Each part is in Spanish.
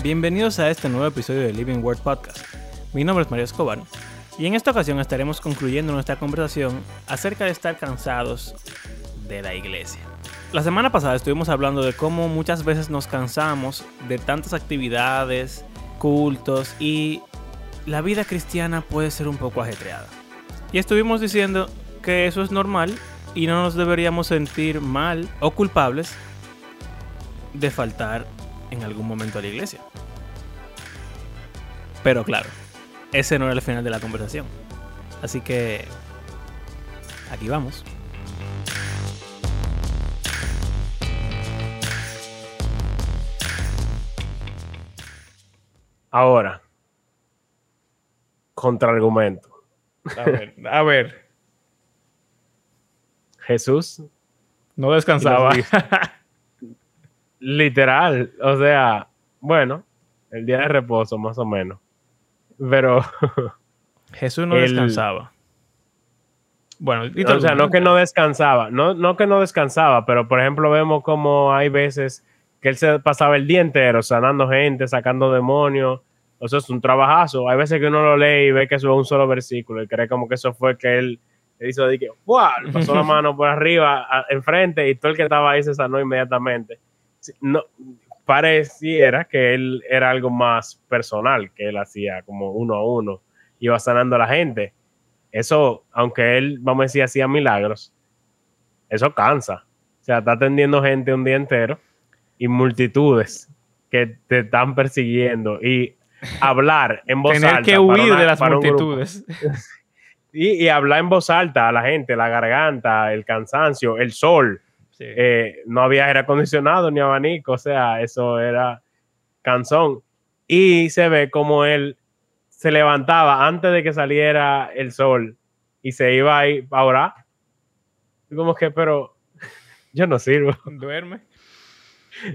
Bienvenidos a este nuevo episodio de Living Word Podcast. Mi nombre es Mario Escobar y en esta ocasión estaremos concluyendo nuestra conversación acerca de estar cansados de la iglesia. La semana pasada estuvimos hablando de cómo muchas veces nos cansamos de tantas actividades, cultos y la vida cristiana puede ser un poco ajetreada. Y estuvimos diciendo que eso es normal y no nos deberíamos sentir mal o culpables de faltar en algún momento a la iglesia. Pero claro, ese no era el final de la conversación. Así que aquí vamos. Ahora, contraargumento. A ver, a ver. Jesús No descansaba. Literal, o sea, bueno, el día de reposo más o menos. Pero, Jesús no El- descansaba. Bueno, y o sea, no que no descansaba, no, no que no descansaba, pero por ejemplo vemos como hay veces que él se pasaba el día entero sanando gente, sacando demonios. O sea, es un trabajazo. Hay veces que uno lo lee y ve que eso es un solo versículo y cree como que eso fue que él le hizo de que, ¡guau! Pasó la mano por arriba, a- enfrente y todo el que estaba ahí se sanó inmediatamente. No, pareciera que él era algo más personal, que él hacía como uno a uno, iba sanando a la gente. Eso, aunque él, vamos a decir, hacía milagros, eso cansa. O sea, está atendiendo gente un día entero y multitudes que te están persiguiendo y hablar en voz Tener alta. que para huir una- de las multitudes. Y, y hablar en voz alta a la gente, la garganta, el cansancio, el sol. Sí. Eh, no había aire acondicionado ni abanico, o sea, eso era cansón. Y se ve como él se levantaba antes de que saliera el sol y se iba ahí a orar. Y Como que, pero yo no sirvo, Duerme.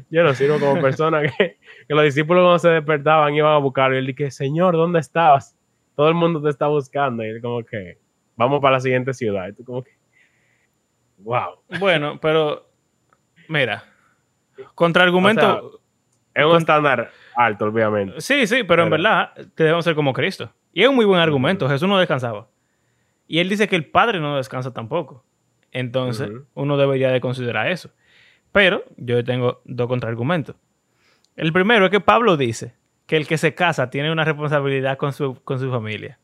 yo no sirvo como persona que, que los discípulos cuando se despertaban iban a buscarlo. Y él dije, Señor, ¿dónde estabas? Todo el mundo te está buscando. Y él como que, vamos para la siguiente ciudad. Y tú como que, wow. Bueno, pero mira, contraargumento. Es un estándar alto, obviamente. sí, sí, pero en verdad que debemos ser como Cristo. Y es un muy buen argumento. Jesús no descansaba. Y él dice que el Padre no descansa tampoco. Entonces, uno debería de considerar eso. Pero yo tengo dos contraargumentos. El primero es que Pablo dice que el que se casa tiene una responsabilidad con su, con su familia.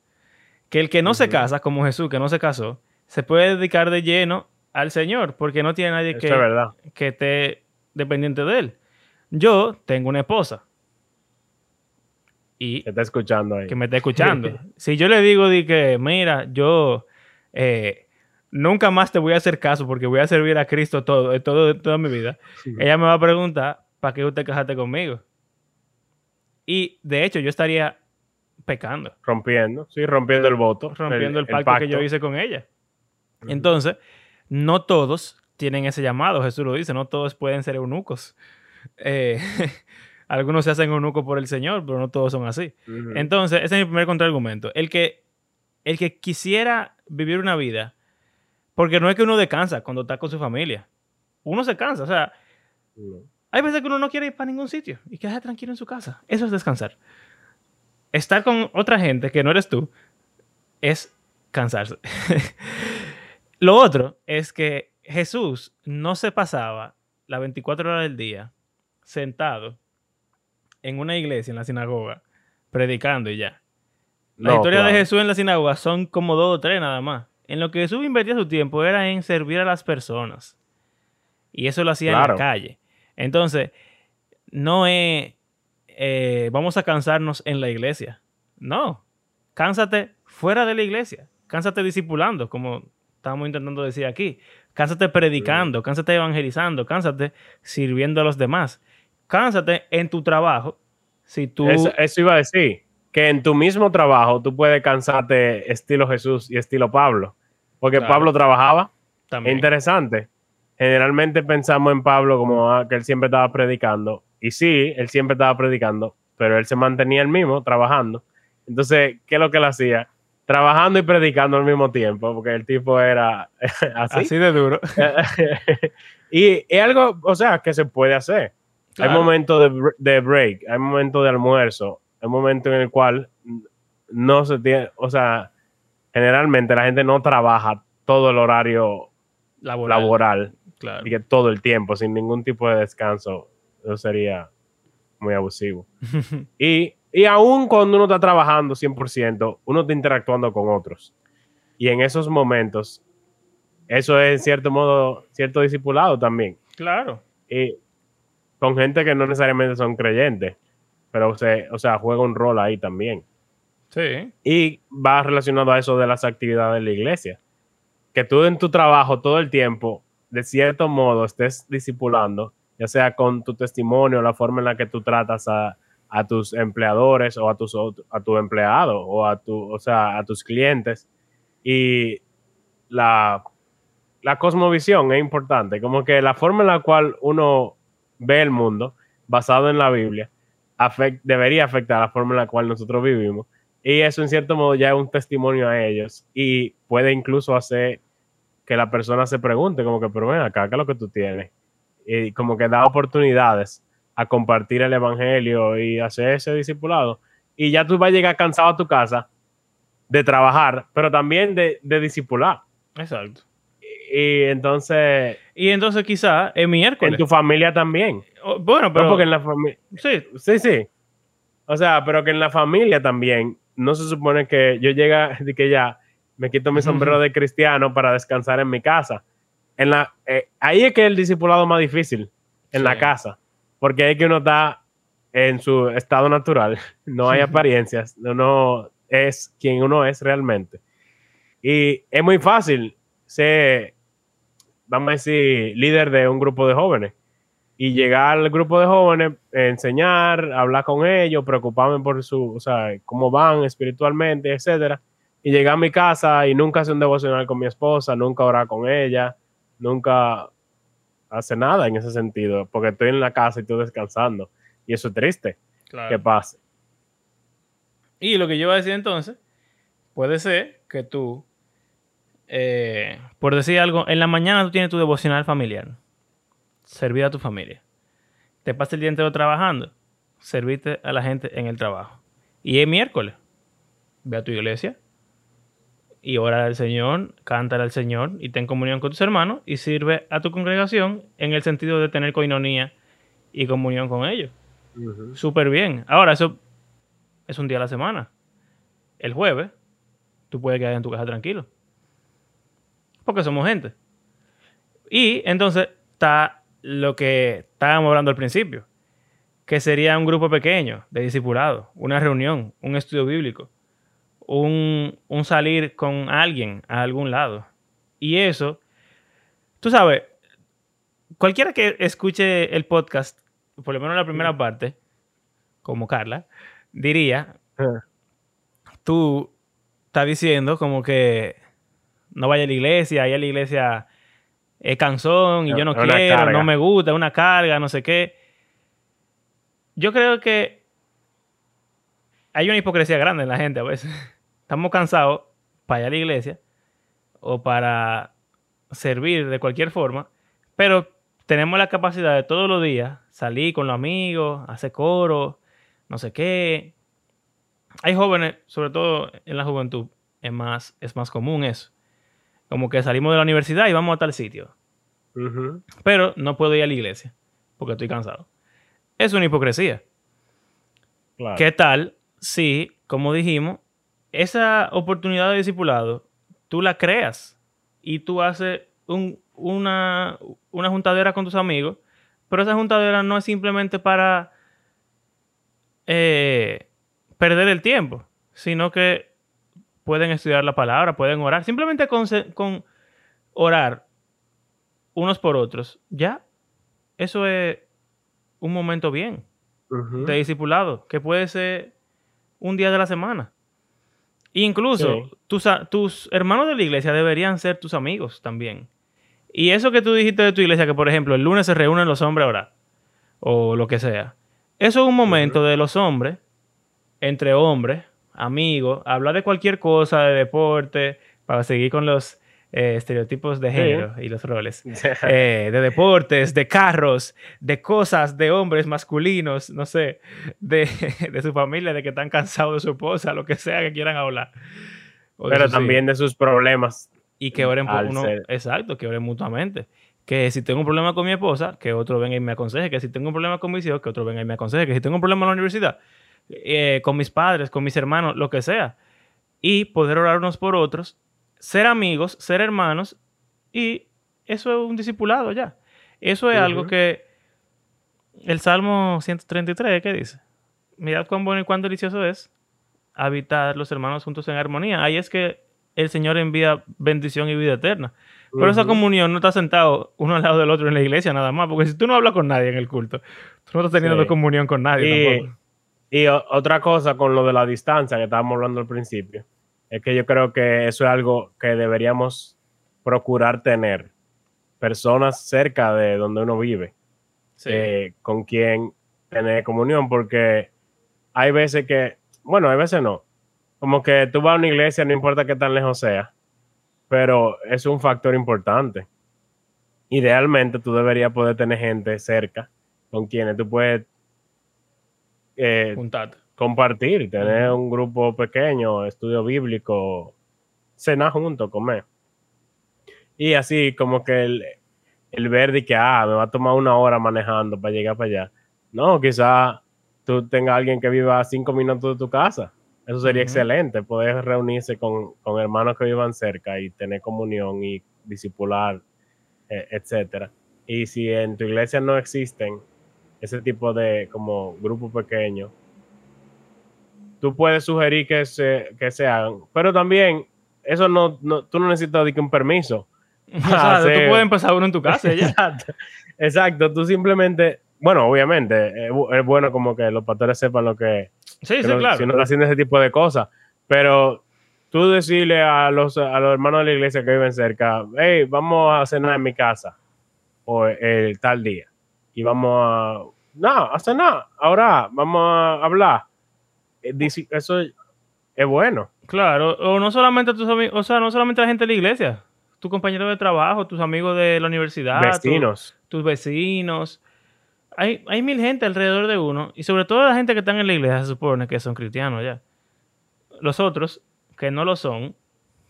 Que el que no se casa, como Jesús, que no se casó, se puede dedicar de lleno al Señor, porque no tiene nadie que, que esté dependiente de él. Yo tengo una esposa. Y Que está escuchando ahí. que me está escuchando. si yo le digo de que, mira, yo eh, nunca más te voy a hacer caso porque voy a servir a Cristo todo, eh, todo, toda mi vida, ella me va a preguntar, ¿para qué usted casaste conmigo? Y de hecho, yo estaría pecando, Rompiendo, sí, rompiendo el voto. rompiendo el, pacto, que yo hice con ella. Entonces, no todos tienen ese llamado, Jesús lo dice, no todos pueden ser eunucos. Eh, algunos se hacen eunucos por el Señor, pero no todos son así. Entonces, ese es mi primer contraargumento. El que, el que quisiera vivir una vida, porque no es que uno descansa cuando está con su familia. Uno se cansa. O sea, hay veces que uno no quiere ir para ningún sitio y quedarse tranquilo en su casa. Eso es descansar. Estar con otra gente que no eres tú es cansarse. Lo otro es que Jesús no se pasaba las 24 horas del día sentado en una iglesia, en la sinagoga, predicando y ya. La No, historia de claro. Jesús en la sinagoga son como dos o tres nada más. En lo que Jesús invertía su tiempo era en servir a las personas. Y eso lo hacía en la calle. Entonces, no es eh, vamos a cansarnos en la iglesia. No. Cánsate fuera de la iglesia. Cánsate discipulando, como estamos intentando decir aquí. Cánsate predicando, cánsate evangelizando, cánsate sirviendo a los demás. Cánsate en tu trabajo. Si tú. Eso, eso iba a decir, que en tu mismo trabajo tú puedes cansarte estilo Jesús y estilo Pablo. Porque Claro. Pablo trabajaba. Es también. interesante. Generalmente pensamos en Pablo como ah, que él siempre estaba predicando. Y sí, él siempre estaba predicando, pero él se mantenía el mismo trabajando. Entonces, ¿qué es lo que él hacía? Trabajando y predicando al mismo tiempo, porque el tipo era así. Así de duro. y es algo, o sea, que se puede hacer. Hay momentos de, de, break, hay momentos de almuerzo, hay momentos en el cual no se tiene, o sea, generalmente la gente no trabaja todo el horario laboral, claro. y que todo el tiempo, sin ningún tipo de descanso. Eso sería muy abusivo. y, y aún cuando uno está trabajando 100%, uno está interactuando con otros. Y en esos momentos, eso es en cierto modo, cierto discipulado también. Claro. Y con gente que no necesariamente son creyentes, pero se, o sea, juega un rol ahí también. Sí. Y va relacionado a eso de las actividades de la iglesia. Que tú en tu trabajo todo el tiempo, de cierto modo, estés discipulando, ya sea con tu testimonio, la forma en la que tú tratas a, tus empleadores o a tus a tu empleado o a tu, o sea, a tus clientes. Y la, la cosmovisión es importante, como que la forma en la cual uno ve el mundo, basado en la Biblia, debería afectar la forma en la cual nosotros vivimos y eso en cierto modo ya es un testimonio a ellos y puede incluso hacer que la persona se pregunte como que, pero ven acá, ¿qué es lo que tú tienes? Y como que da oportunidades a compartir el evangelio y hacer ese discipulado. Y ya tú vas a llegar cansado a tu casa de trabajar, pero también de, de discipular. Exacto. Y, entonces... Y entonces quizá es miércoles. En tu familia también. bueno, pero... porque en la familia... Sí. Sí, sí. O sea, pero que en la familia también no se supone que yo llega de que ya me quito mi sombrero de cristiano para descansar en mi casa. En la, eh, ahí es que el discipulado más difícil, en la casa, porque es que uno está en su estado natural, no hay apariencias, no es quien uno es realmente. Y es muy fácil ser, vamos a decir, líder de un grupo de jóvenes y llegar al grupo de jóvenes, enseñar, hablar con ellos, preocuparme por su, o sea, cómo van espiritualmente, etcétera. Y llegar a mi casa y nunca hacer un devocional con mi esposa, nunca orar con ella, nunca hace nada en ese sentido, porque estoy en la casa y estoy descansando. Y eso es triste claro. que pase. Y lo que yo iba a decir entonces, puede ser que tú, eh, por decir algo, en la mañana tú tienes tu devocional familiar servir a tu familia. Te pasas el día entero trabajando, servirte a la gente en el trabajo. Y es miércoles, ve a tu iglesia y ora al Señor, cántale al Señor y ten comunión con tus hermanos y sirve a tu congregación en el sentido de tener coinonía y comunión con ellos. Súper bien. Ahora, eso es un día a la semana. El jueves, tú puedes quedar en tu casa tranquilo. Porque somos gente. Y entonces está lo que estábamos hablando al principio, que sería un grupo pequeño de discipulados, una reunión, un estudio bíblico, un, salir con alguien a algún lado. Y eso, tú sabes, cualquiera que escuche el podcast, por lo menos la primera parte, como Carla, diría, ah. tú estás diciendo como que no vaya a la iglesia, ahí a la iglesia es cansón y yo no quiero, no me gusta, una carga, no sé qué. Yo creo que hay una hipocresía grande en la gente a veces. Estamos cansados para ir a la iglesia o para servir de cualquier forma, pero tenemos la capacidad de todos los días salir con los amigos, hacer coro, no sé qué. Hay jóvenes, sobre todo en la juventud, es más, es más común eso como que salimos de la universidad y vamos a tal sitio. Pero no puedo ir a la iglesia porque estoy cansado. Es una hipocresía. ¿Qué tal si, como dijimos, esa oportunidad de discipulado tú la creas y tú haces una, una juntadera con tus amigos, pero esa juntadera no es simplemente para eh, perder el tiempo, sino que pueden estudiar la palabra, pueden orar. Simplemente con, orar unos por otros, ya, eso es un momento bien de discipulado, que puede ser un día de la semana. Incluso tus, tus hermanos de la iglesia deberían ser tus amigos también. Y eso que tú dijiste de tu iglesia, que por ejemplo el lunes se reúnen los hombres a orar, o lo que sea, eso es un momento de los hombres, entre hombres, amigos, hablar de cualquier cosa, de deporte, para seguir con los eh, estereotipos de género y los roles. Eh, de deportes, de carros, de cosas, de hombres masculinos, no sé, de, de, su familia, de que están cansados de su esposa, lo que sea que quieran hablar. Pero también de sus problemas. Y que oren por uno. Exacto, que oren mutuamente. Que si tengo un problema con mi esposa, que otro venga y me aconseje. Que si tengo un problema con mis hijos, que otro venga y me aconseje. Que si tengo un problema en la universidad, eh, con mis padres, con mis hermanos, lo que sea. Y poder orar unos por otros, ser amigos, ser hermanos. Y eso es un discipulado ya. Eso es algo que el Salmo 133, ¿qué dice? Mirad cuán bueno y cuán delicioso es habitar los hermanos juntos en armonía. Ahí es que el Señor envía bendición y vida eterna. Pero esa comunión no está sentado uno al lado del otro en la iglesia nada más, porque si tú no hablas con nadie en el culto, tú no estás teniendo comunión con nadie y, tampoco. Y otra cosa con lo de la distancia que estábamos hablando al principio, es que yo creo que eso es algo que deberíamos procurar tener. Personas cerca de donde uno vive, eh, con quien tener comunión, porque hay veces que, bueno, hay veces no, como que tú vas a una iglesia, no importa qué tan lejos sea, pero es un factor importante. Idealmente tú deberías poder tener gente cerca con quienes tú puedes eh, compartir, tener un grupo pequeño, estudio bíblico, cenar juntos, comer. Y así como que el, el ver de que, ah, me va a tomar una hora manejando para llegar para allá. No, quizá tú tengas alguien que viva a cinco minutos de tu casa eso sería excelente, poder reunirse con, hermanos que vivan cerca y tener comunión y discipular, e, etcétera. Y si en tu iglesia no existen ese tipo de como grupo pequeño, tú puedes sugerir que se, que se hagan, pero también eso no, no tú no necesitas de un permiso. Exacto, tú puedes empezar uno en tu casa ya. Exacto, exacto, tú simplemente bueno, obviamente, es, bueno como que los pastores sepan lo que. Sí, sí, claro. Si no está haciendo ese tipo de cosas. Pero tú decirle a los, a los hermanos de la iglesia que viven cerca, hey, vamos a cenar en mi casa. O el tal día. Y vamos a. No, a cenar. Ahora vamos a hablar. Eh, eso es bueno. Claro, o no solamente tus amigos, o sea, no solamente la gente de la iglesia, tu compañero de trabajo, tus amigos de la universidad, vecinos, tus vecinos hay, mil gente alrededor de uno, y sobre todo la gente que están en la iglesia se supone que son cristianos ya. Los otros, que no lo son,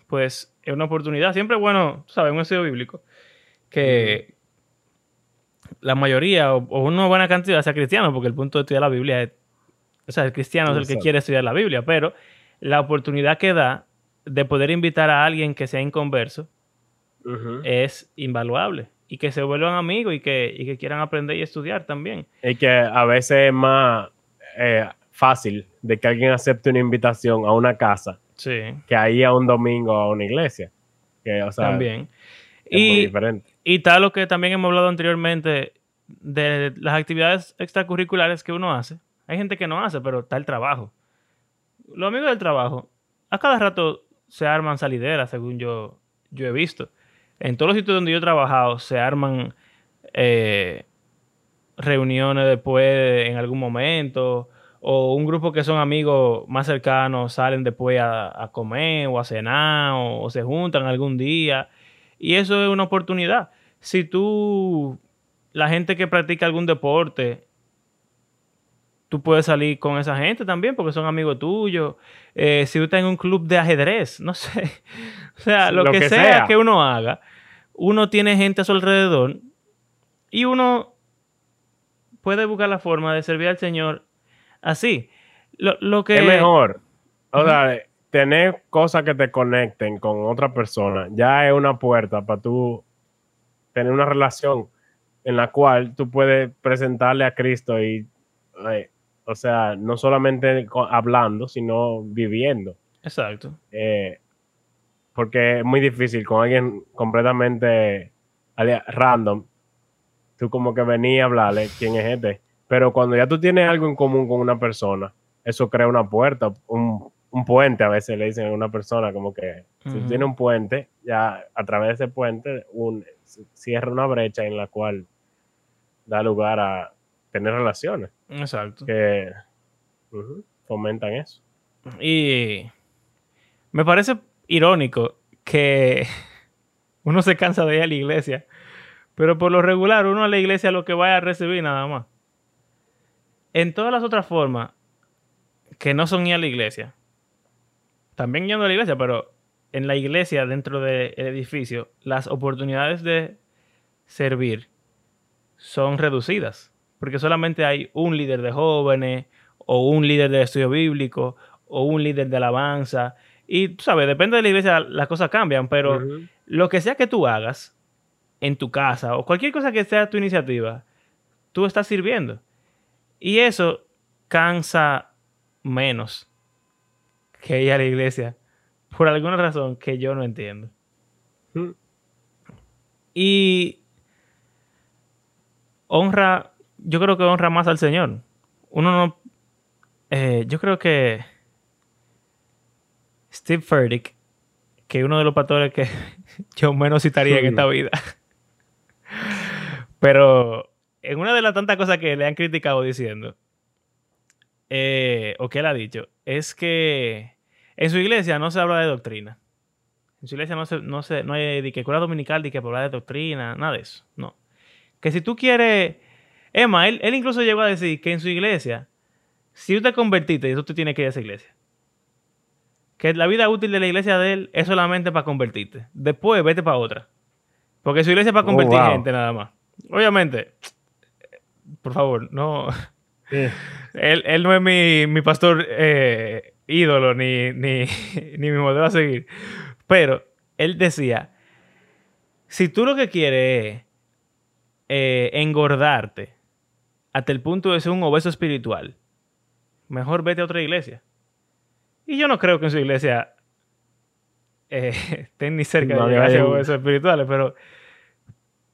pues es una oportunidad. Siempre bueno, sabes, un estudio bíblico, que la mayoría o, una buena cantidad sea cristiano, porque el punto de estudiar la Biblia es, o sea, el cristiano es el que quiere estudiar la Biblia, pero la oportunidad que da de poder invitar a alguien que sea inconverso es invaluable y que se vuelvan amigos y que, y que quieran aprender y estudiar también. Y que a veces es más eh, fácil de que alguien acepte una invitación a una casa que ahí a un domingo a una iglesia. Que, o sea, también. y, diferente. y tal lo que también hemos hablado anteriormente de las actividades extracurriculares que uno hace. Hay gente que no hace, pero está el trabajo. Los amigos del trabajo, a cada rato se arman salideras, según yo, yo he visto en todos los sitios donde yo he trabajado se arman eh, reuniones después en algún momento o un grupo que son amigos más cercanos salen después a, comer o a cenar o, se juntan algún día y eso es una oportunidad. Si tú, la gente que practica algún deporte, tú puedes salir con esa gente también porque son amigos tuyos. Eh, si tú estás en un club de ajedrez, no sé. o sea, lo, que, sea, que uno haga, uno tiene gente a su alrededor y uno puede buscar la forma de servir al Señor así. Lo, que... Es mejor. O sea, tener cosas que te conecten con otra persona ya es una puerta para tú tener una relación en la cual tú puedes presentarle a Cristo y, o sea, no solamente hablando, sino viviendo. Exacto. Eh, porque es muy difícil con alguien completamente random. Tú como que venías a hablarle quién es este. Pero cuando ya tú tienes algo en común con una persona, eso crea una puerta, un, puente, a veces le dicen a una persona, como que si tú tienes un puente, ya a través de ese puente un, cierra una brecha en la cual da lugar a tener relaciones. Exacto. Que fomentan eso. Y me parece irónico que uno se cansa de ir a la iglesia. Pero por lo regular, uno a la iglesia lo que vaya a recibir nada más. En todas las otras formas que no son ir a la iglesia, también yendo a la iglesia, pero en la iglesia, dentro del edificio, las oportunidades de servir son reducidas. Porque solamente hay un líder de jóvenes, o un líder de estudio bíblico, o un líder de alabanza. Y tú sabes, depende de la iglesia, las cosas cambian, pero lo que sea que tú hagas en tu casa, o cualquier cosa que sea tu iniciativa, tú estás sirviendo. Y eso cansa menos que ir a la iglesia por alguna razón que yo no entiendo. Y honra, yo creo que honra más al Señor. Uno no, eh, yo creo que Steve Furtick, que es uno de los pastores que yo menos citaría en esta vida. Pero en una de las tantas cosas que le han criticado diciendo, eh, o que él ha dicho, es que en su iglesia no se habla de doctrina. En su iglesia no, se, no, se, no hay de que escuela dominical de que hablar de doctrina, nada de eso. No. Que si tú quieres. Emma, él, incluso llegó a decir que en su iglesia, si tú te convertiste, eso tú tienes que ir a esa iglesia. Que la vida útil de la iglesia de él es solamente para convertirte. Después vete para otra. Porque su iglesia es para oh, convertir gente nada más. Obviamente, por favor, no. Él, no es mi, pastor eh, ídolo ni, ni, ni mi modelo a seguir. Pero él decía, si tú lo que quieres es eh, engordarte hasta el punto de ser un obeso espiritual, mejor vete a otra iglesia. Y yo no creo que en su iglesia eh, estén ni cerca de llegar a obesos espirituales, pero,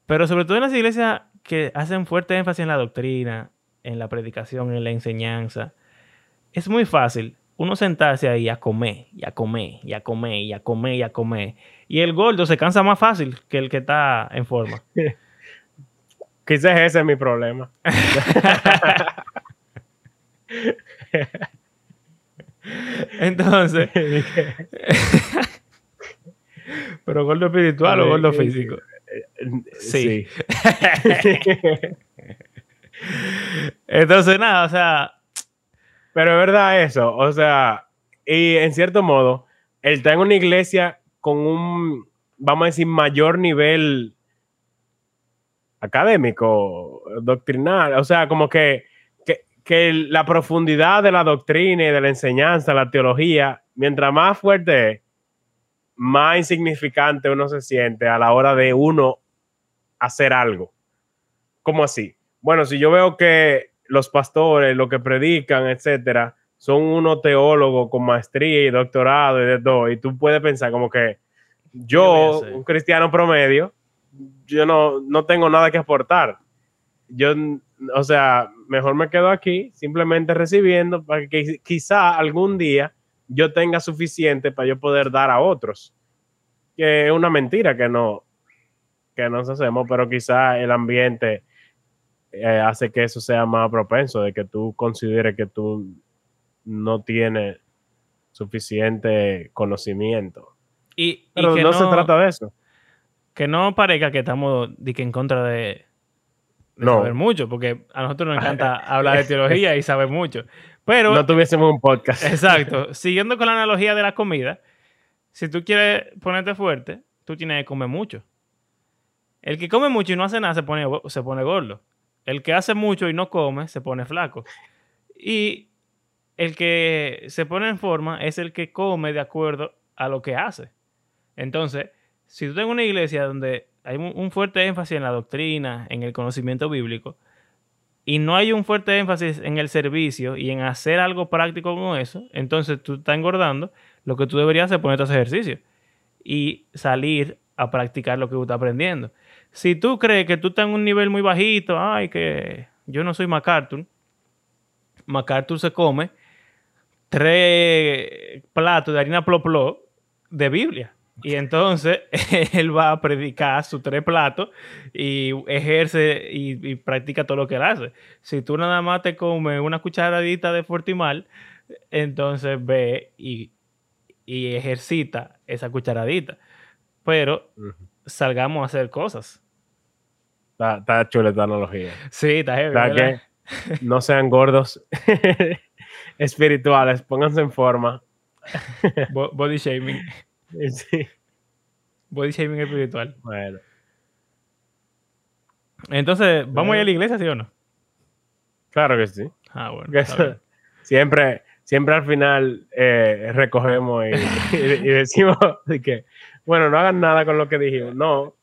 pero sobre todo en las iglesias que hacen fuerte énfasis en la doctrina, en la predicación, en la enseñanza, es muy fácil uno sentarse ahí a comer, y a comer, y a comer, y a comer, y a comer. Y el gordo se cansa más fácil que el que está en forma. Quizás ese es mi problema. Entonces, pero gordo espiritual o gordo físico. Sí. Entonces, nada, o sea, pero es verdad eso, o sea, y en cierto modo, él está en una iglesia con un, vamos a decir, mayor nivel académico, doctrinal, o sea, como que, que, la profundidad de la doctrina y de la enseñanza, la teología, mientras más fuerte es, más insignificante uno se siente a la hora de uno hacer algo. ¿Cómo así? Bueno, si yo veo que los pastores, lo que predican, etcétera, son unos teólogos con maestría y doctorado y de todo. Y tú puedes pensar como que yo, un cristiano promedio, yo no, no tengo nada que aportar. Yo, o sea, mejor me quedo aquí simplemente recibiendo para que quizá algún día yo tenga suficiente para yo poder dar a otros. Que es una mentira que no, que nos hacemos, pero quizá el ambiente eh, hace que eso sea más propenso, de que tú consideres que tú no tienes suficiente conocimiento. Y, Pero que no, se trata de eso. Que no parezca que estamos en contra de, saber mucho, porque a nosotros nos encanta hablar de teología y saber mucho. Pero. No tuviésemos un podcast. Exacto. Siguiendo con la analogía de la comida, si tú quieres ponerte fuerte, tú tienes que comer mucho. El que come mucho y no hace nada se pone, se pone gordo. El que hace mucho y no come se pone flaco. Y el que se pone en forma es el que come de acuerdo a lo que hace. Entonces, si tú tienes una iglesia donde hay un fuerte énfasis en la doctrina, en el conocimiento bíblico, y no hay un fuerte énfasis en el servicio y en hacer algo práctico con eso, entonces tú estás engordando, lo que tú deberías hacer es ponerte a hacer ejercicio y salir a practicar lo que tú estás aprendiendo. Si tú crees que tú estás en un nivel muy bajito, ay, que yo no soy MacArthur, MacArthur se come tres platos de harina ploplo de Biblia. Y entonces él va a predicar sus tres platos y ejerce y, practica todo lo que él hace. Si tú nada más te comes una cucharadita de Fortimal, entonces ve y, y ejercita esa cucharadita. Pero salgamos a hacer cosas. Está, está chula esta analogía. Sí, está heavy. Que no sean gordos espirituales, pónganse en forma. Bo- Body shaming. Sí, Body shaming espiritual. bueno. Entonces, ¿vamos a ir a la iglesia, sí o no? Claro que sí. Ah, bueno. Eso- siempre, siempre al final eh, recogemos y, y- y decimos de que, bueno, no hagan nada con lo que dijimos. No,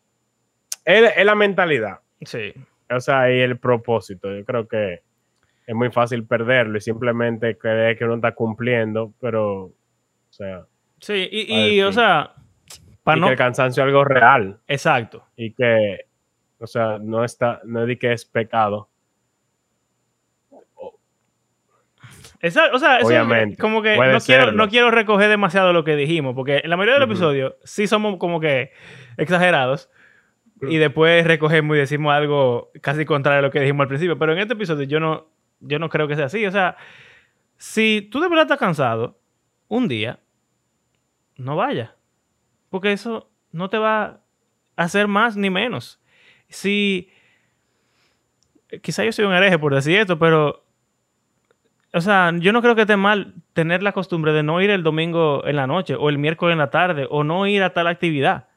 es, es la mentalidad, Sí. o sea, y el propósito. Yo creo que es muy fácil perderlo y simplemente creer que uno está cumpliendo, pero, o sea, Sí, y, y, o sea, para y no. que el cansancio es algo real Exacto. y que, o sea, no está, no es de que es pecado. Exacto, o sea, eso Obviamente, como que puede no quiero, no quiero recoger demasiado lo que dijimos, porque en la mayoría de los episodios sí somos como que exagerados y después recogemos y decimos algo casi contrario a lo que dijimos al principio, pero en este episodio yo no, yo no creo que sea así. O sea, si tú de verdad estás cansado, un día, no vayas, porque eso no te va a hacer más ni menos. Si, quizá yo soy un hereje por decir esto, pero o sea, yo no creo que esté mal tener la costumbre de no ir el domingo en la noche o el miércoles en la tarde o no ir a tal actividad.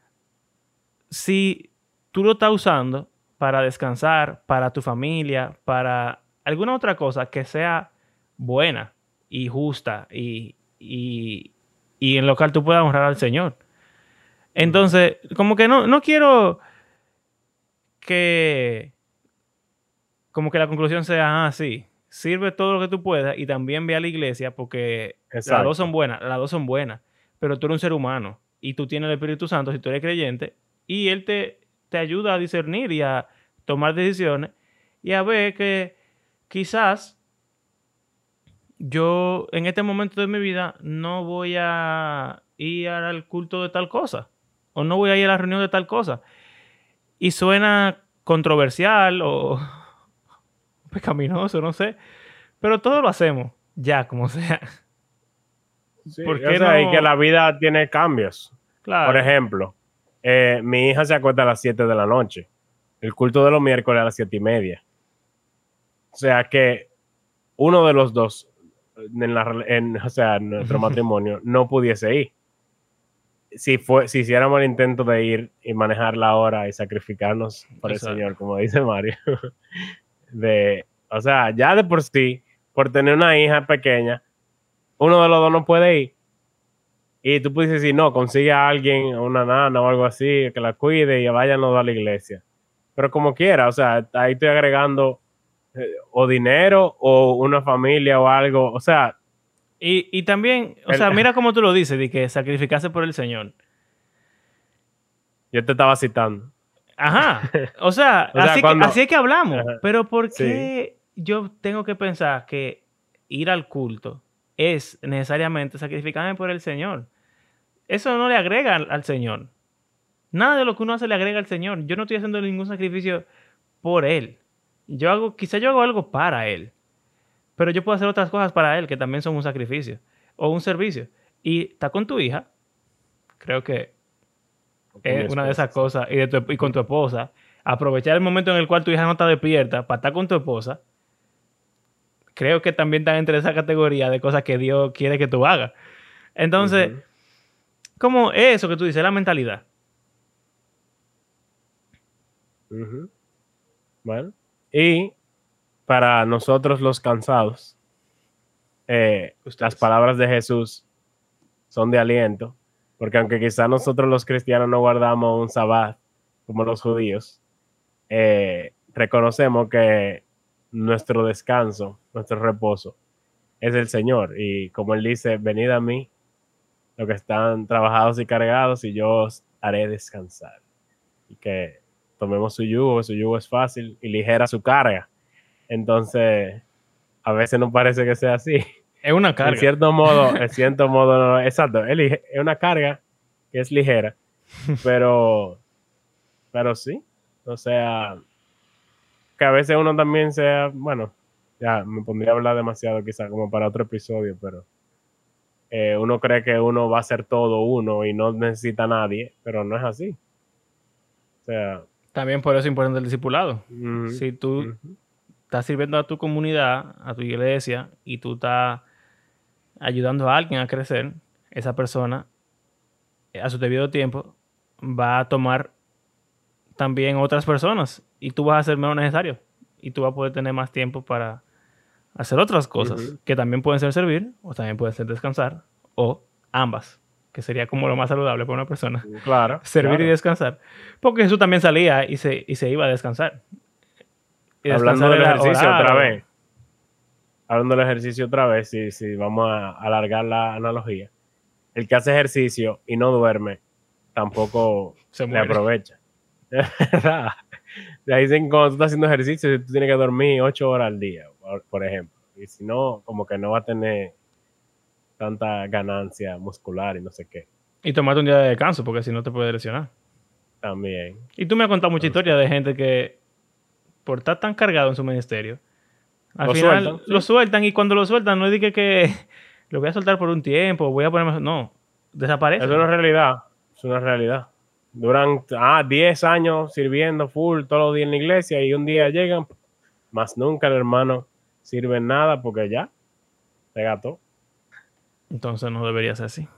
Si tú lo estás usando para descansar, para tu familia, para alguna otra cosa que sea buena y justa y, y, y en lo cual tú puedas honrar al Señor. Entonces, como que no, no quiero que como que la conclusión sea, ah, sí, sirve todo lo que tú puedas y también ve a la iglesia porque las dos son buenas, las dos son buenas, pero tú eres un ser humano y tú tienes el Espíritu Santo si tú eres creyente y Él te, te ayuda a discernir y a tomar decisiones y a ver que quizás yo en este momento de mi vida no voy a ir al culto de tal cosa o no voy a ir a la reunión de tal cosa. Y suena controversial o pecaminoso, no sé. Pero todo lo hacemos, ya, como sea. Sí, ¿Por o qué sea, y no? que la vida tiene cambios. Claro. Por ejemplo, eh, mi hija se acuesta a las 7 de la noche. El culto de los miércoles a las 7 y media. O sea que uno de los dos, en la, en, o sea, en nuestro matrimonio, no pudiese ir. Si, fue, si hiciéramos el intento de ir y manejar la hora y sacrificarnos por el. Señor, como dice Mario, de, o sea, ya de por sí, por tener una hija pequeña, uno de los dos no puede ir. Y tú puedes decir, no, consigue a alguien, una nana o algo así, que la cuide y váyanos a la iglesia. Pero como quiera, o sea, ahí estoy agregando o dinero o una familia o algo. O sea, Y, y también, o El- sea, mira cómo tú lo dices, de que sacrificarse por el Señor. yo te estaba citando. Ajá. O sea, O sea, así, cuando- que, así es que hablamos. Ajá. Pero ¿por Sí. qué yo tengo que pensar que ir al culto es necesariamente sacrificarme por el Señor? Eso no le agrega al, al Señor. Nada de lo que uno hace le agrega al Señor. Yo no estoy haciendo ningún sacrificio por Él. Yo hago, quizá yo hago algo para Él. Pero yo puedo hacer otras cosas para Él que también son un sacrificio o un servicio. Y está con tu hija. Creo que es una de esas cosas. Y, de tu- y con tu esposa. Aprovechar el momento en el cual tu hija no está despierta para estar con tu esposa. Creo que también está entre esa categoría de cosas que Dios quiere que tú hagas. Entonces, Ujú. como eso que tú dices, la mentalidad. Ujú. Bueno, y para nosotros los cansados, eh, las palabras de Jesús son de aliento, porque aunque quizá nosotros los cristianos no guardamos un sabbat como los judíos, eh, reconocemos que nuestro descanso, nuestro reposo, es el Señor. Y como Él dice, venid a mí, los que están trabajados y cargados, y yo os haré descansar. Y que tomemos su yugo, su yugo es fácil y ligera su carga. Entonces, a veces no parece que sea así. Es una En carga. cierto modo, en cierto modo, no, exacto, es, es una carga que es ligera, pero, pero sí, o sea, que a veces uno también sea, bueno, ya me pondría a hablar demasiado quizá como para otro episodio, pero eh, uno cree que uno va a ser todo uno y no necesita a nadie, pero no es así. sea, También por eso es importante el discipulado. Si tú estás sirviendo a tu comunidad, a tu iglesia, y tú estás ayudando a alguien a crecer, esa persona, eh, a su debido tiempo, va a tomar también otras personas. Y tú vas a ser menos necesario. Y tú vas a poder tener más tiempo para hacer otras cosas que también pueden ser servir o también pueden ser descansar o ambas, que sería como lo más saludable para una persona. claro. Servir y descansar. Porque Jesús también salía y se, y se iba a descansar. Y Hablando del ejercicio orar, otra vez. Hablando del ejercicio otra vez, si, si vamos a alargar la analogía. El que hace ejercicio y no duerme, tampoco Se le aprovecha. Verdad. Le dicen cuando tú estás haciendo ejercicio, tú tienes que dormir ocho horas al día, por ejemplo. Y si no, como que no va a tener tanta ganancia muscular y no sé qué. Y tomarte un día de descanso, porque si no te puedes lesionar. También. Y tú me has contado mucha historia de gente que, por estar tan cargado en su ministerio, al Lo final sueltan, sí. lo sueltan y cuando lo sueltan no es de que, que lo voy a soltar por un tiempo, voy a ponerme... No, desaparece. Es una realidad. Es una realidad. Duran ah, 10 años sirviendo full todos los días en la iglesia y un día llegan, más nunca el hermano sirve nada porque ya se gató. Entonces no debería ser así.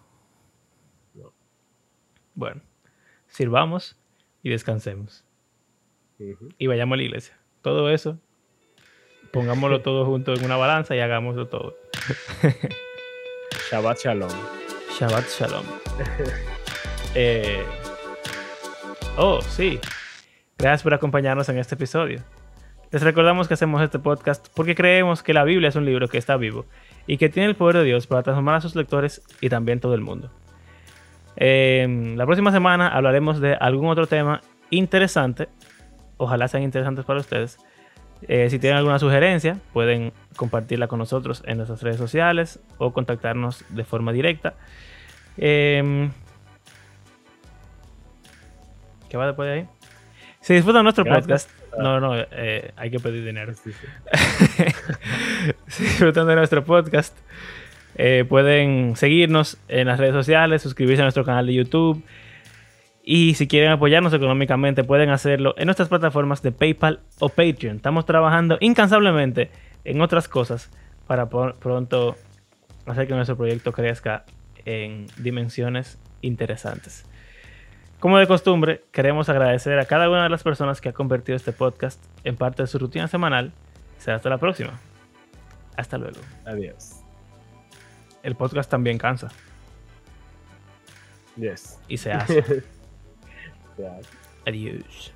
No. Bueno, sirvamos y descansemos. Y vayamos a la iglesia. Todo eso, pongámoslo todo junto en una balanza y hagámoslo todo. Shabbat Shalom. Shabbat Shalom. Eh, oh, sí. Gracias por acompañarnos en este episodio. Les recordamos que hacemos este podcast porque creemos que la Biblia es un libro que está vivo y que tiene el poder de Dios para transformar a sus lectores y también todo el mundo. Eh, la próxima semana hablaremos de algún otro tema interesante. Ojalá sean interesantes para ustedes. Eh, si tienen alguna sugerencia, pueden compartirla con nosotros en nuestras redes sociales o contactarnos de forma directa. Eh, ¿Qué va después de ahí? Si disfrutan nuestro Gracias. podcast, no, no, eh, hay que pedir dinero. Sí, sí. si disfrutan de nuestro podcast, eh, pueden seguirnos en las redes sociales, suscribirse a nuestro canal de YouTube. Y si quieren apoyarnos económicamente, pueden hacerlo en nuestras plataformas de PayPal o Patreon. Estamos trabajando incansablemente en otras cosas para pronto hacer que nuestro proyecto crezca en dimensiones interesantes. Como de costumbre, queremos agradecer a cada una de las personas que ha convertido este podcast en parte de su rutina semanal. Será hasta la próxima. Hasta luego. Adiós. El podcast también cansa. Yes. Y se hace. se hace. Adiós.